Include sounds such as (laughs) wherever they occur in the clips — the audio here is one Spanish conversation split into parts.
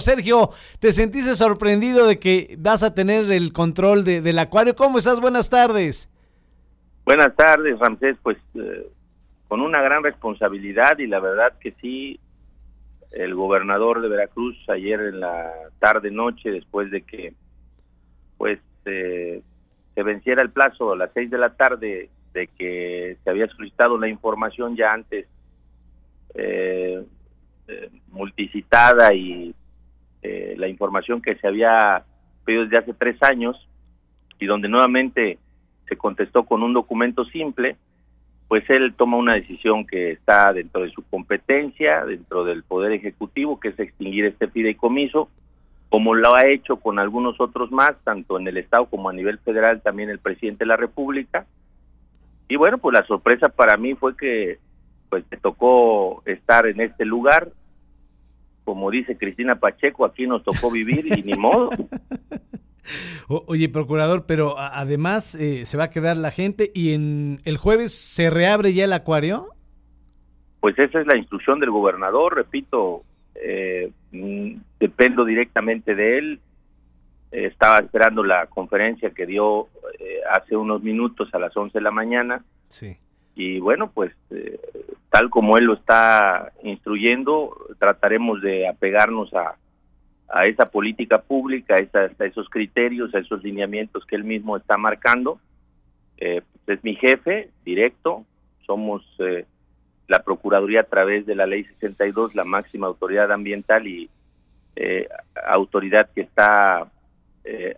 Sergio, ¿te sentiste sorprendido de que vas a tener el control del acuario? ¿Cómo estás? Buenas tardes. Buenas tardes, Ramsés. Pues eh, con una gran responsabilidad y la verdad que sí, el gobernador de Veracruz ayer en la tarde noche, después de que pues eh, se venciera el plazo a las seis de la tarde de que se había solicitado la información ya antes eh, multicitada y eh, la información que se había pedido desde hace tres años y donde nuevamente se contestó con un documento simple, pues él toma una decisión que está dentro de su competencia, dentro del Poder Ejecutivo, que es extinguir este fideicomiso, como lo ha hecho con algunos otros más, tanto en el Estado como a nivel federal, también el presidente de la República. Y bueno, pues la sorpresa para mí fue que pues me tocó estar en este lugar, como dice Cristina Pacheco, aquí nos tocó vivir y ni modo. (laughs) oye, procurador, pero además eh, se va a quedar la gente y en el jueves se reabre ya el acuario. Pues esa es la instrucción del gobernador, repito, eh, mm, dependo directamente de él. estaba esperando la conferencia que dio eh, hace unos minutos a las 11 de la mañana. Sí y bueno, pues eh, tal como él lo está instruyendo, trataremos de apegarnos a, a esa política pública, a, esos criterios, a esos lineamientos que él mismo está marcando. Eh, pues, es mi jefe directo, somos eh, la Procuraduría a través de la Ley 62, la máxima autoridad ambiental y autoridad que está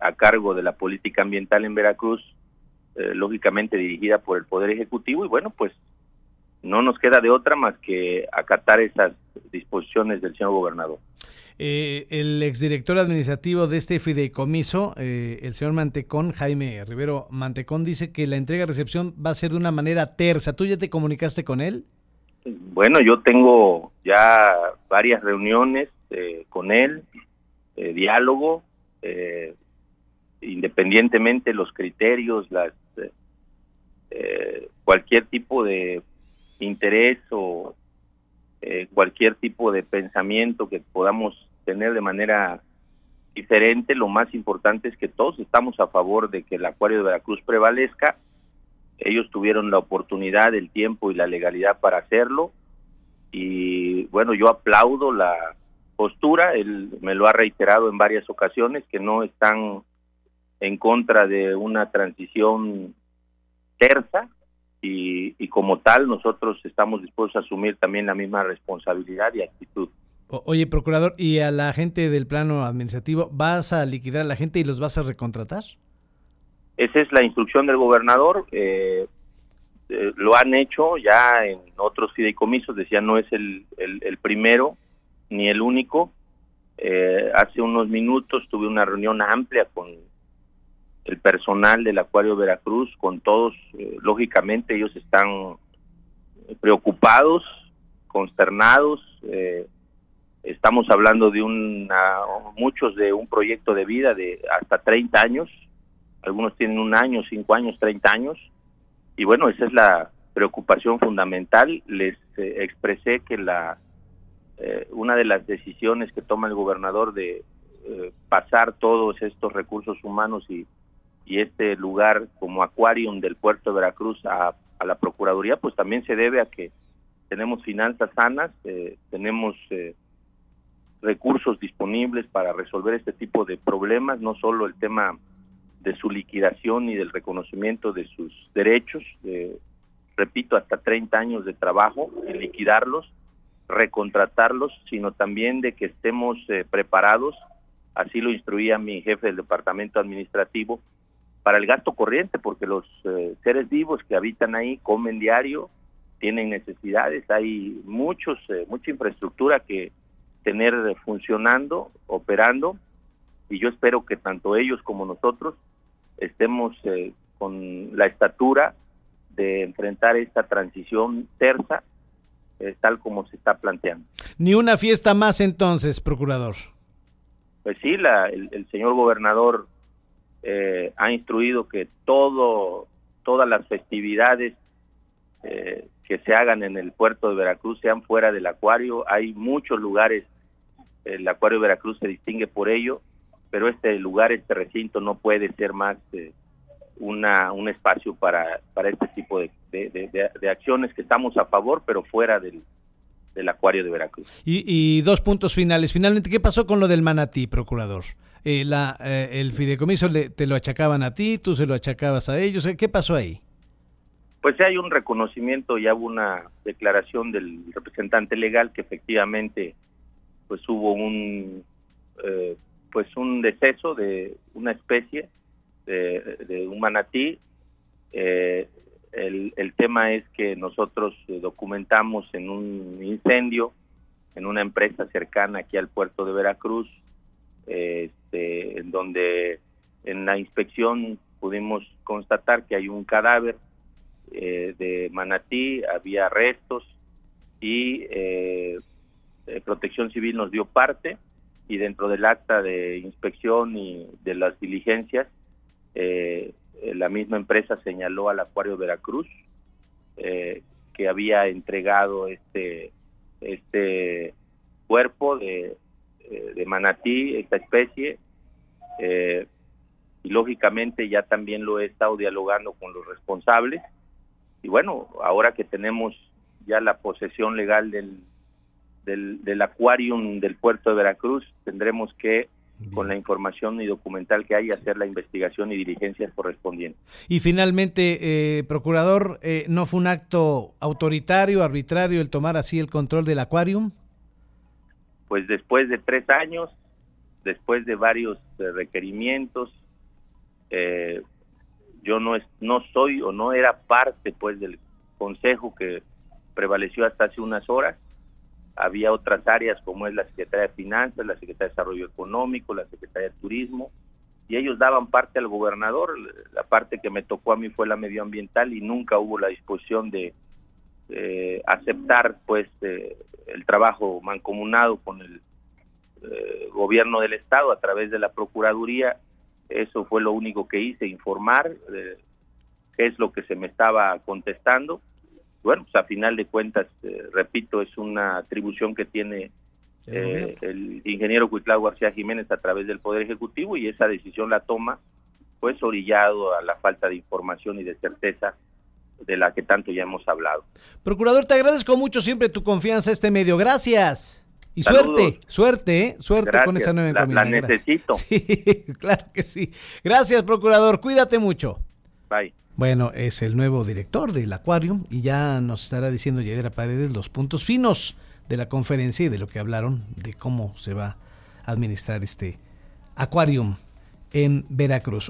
a cargo de la política ambiental en Veracruz, eh, lógicamente dirigida por el Poder Ejecutivo y bueno, pues no nos queda de otra más que acatar esas disposiciones del señor gobernador. Eh, el exdirector administrativo de este fideicomiso, eh, el señor Mantecón, Jaime Rivero Mantecón, dice que la entrega-recepción va a ser de una manera tersa. ¿Tú ya te comunicaste con él? Bueno, yo tengo ya varias reuniones con él, diálogo, independientemente los criterios, las eh, cualquier tipo de interés o eh, cualquier tipo de pensamiento que podamos tener de manera diferente, lo más importante es que todos estamos a favor de que el Acuario de Veracruz prevalezca. Ellos tuvieron la oportunidad, el tiempo y la legalidad para hacerlo. Y bueno, yo aplaudo la postura, él me lo ha reiterado en varias ocasiones, que no están en contra de una transición terza y, como tal nosotros estamos dispuestos a asumir también la misma responsabilidad y actitud. oye, procurador, ¿y a la gente del plano administrativo vas a liquidar a la gente y los vas a recontratar? Esa es la instrucción del gobernador. Eh, eh, lo han hecho ya en otros fideicomisos, decía, no es el, el, primero ni el único. Eh, hace unos minutos tuve una reunión amplia con el personal del Acuario Veracruz, con todos, eh, lógicamente ellos están preocupados, consternados, eh, estamos hablando de una, muchos de un proyecto de vida de hasta 30 años, algunos tienen un año, cinco años, 30 años, y bueno, esa es la preocupación fundamental. Les eh, expresé que la una de las decisiones que toma el gobernador de pasar todos estos recursos humanos y y este lugar como Aquarium del puerto de Veracruz a, la Procuraduría, pues también se debe a que tenemos finanzas sanas, eh, tenemos eh, recursos disponibles para resolver este tipo de problemas, no solo el tema de su liquidación y del reconocimiento de sus derechos, repito, hasta 30 años de trabajo en liquidarlos, recontratarlos, sino también de que estemos eh, preparados, así lo instruía mi jefe del departamento administrativo, para el gasto corriente, porque los eh, seres vivos que habitan ahí comen diario, tienen necesidades, hay muchos, eh, mucha infraestructura que tener funcionando, operando, y yo espero que tanto ellos como nosotros estemos eh, con la estatura de enfrentar esta transición tersa, tal como se está planteando. Ni una fiesta más entonces, procurador. Pues sí, la, el señor gobernador eh, ha instruido que todo todas las festividades eh, que se hagan en el puerto de Veracruz sean fuera del acuario. Hay muchos lugares el Acuario de Veracruz se distingue por ello, pero este lugar, este recinto no puede ser más una, un espacio para, para este tipo de, acciones que estamos a favor, pero fuera del, del Acuario de Veracruz. Y, dos puntos finales. Finalmente, ¿qué pasó con lo del manatí, procurador? Eh, la, eh, el fideicomiso le, te lo achacaban a ti, tú se lo achacabas a ellos. ¿Qué pasó ahí? Pues hay un reconocimiento, ya hubo una declaración del representante legal que efectivamente pues hubo un eh, pues un deceso de una especie de, un manatí. Eh, el, el, tema es que nosotros documentamos en un incendio en una empresa cercana aquí al puerto de Veracruz, este, en donde en la inspección pudimos constatar que hay un cadáver eh, de manatí, había restos y eh, Protección Civil nos dio parte y dentro del acta de inspección y de las diligencias, eh, la misma empresa señaló al Acuario Veracruz eh, que había entregado este este cuerpo de, de manatí, esta especie, y lógicamente ya también lo he estado dialogando con los responsables. Y bueno, ahora que tenemos ya la posesión legal del, del, del acuarium del puerto de Veracruz, tendremos que con la información y documental que hay, hacer la investigación y diligencias correspondientes. Y finalmente, eh, procurador, eh, ¿no fue un acto autoritario, arbitrario el tomar así el control del acuarium? Pues después de tres años, después de varios eh, requerimientos, yo no, es, no soy o no era parte pues del consejo que prevaleció hasta hace unas horas. Había otras áreas como es la Secretaría de Finanzas, la Secretaría de Desarrollo Económico, la Secretaría de Turismo, y ellos daban parte al gobernador, la parte que me tocó a mí fue la medioambiental y nunca hubo la disposición de eh, aceptar pues eh, el trabajo mancomunado con el eh, gobierno del estado a través de la procuraduría eso fue lo único que hice informar qué es lo que se me estaba contestando. Bueno, pues a final de cuentas, eh, repito, es una atribución que tiene el, ingeniero Cuitlao García Jiménez a través del Poder Ejecutivo y esa decisión la toma pues orillado a la falta de información y de certeza de la que tanto ya hemos hablado. Procurador, te agradezco mucho siempre tu confianza a este medio. Gracias. Y suerte, suerte, ¿eh? suerte con esa nueva encomienda. La, necesito. (laughs) Sí, claro que sí. Gracias, procurador. Cuídate mucho. Bye. Bueno, es el nuevo director del Aquarium y ya nos estará diciendo Yadira Paredes los puntos finos de la conferencia y de lo que hablaron de cómo se va a administrar este Aquarium en Veracruz.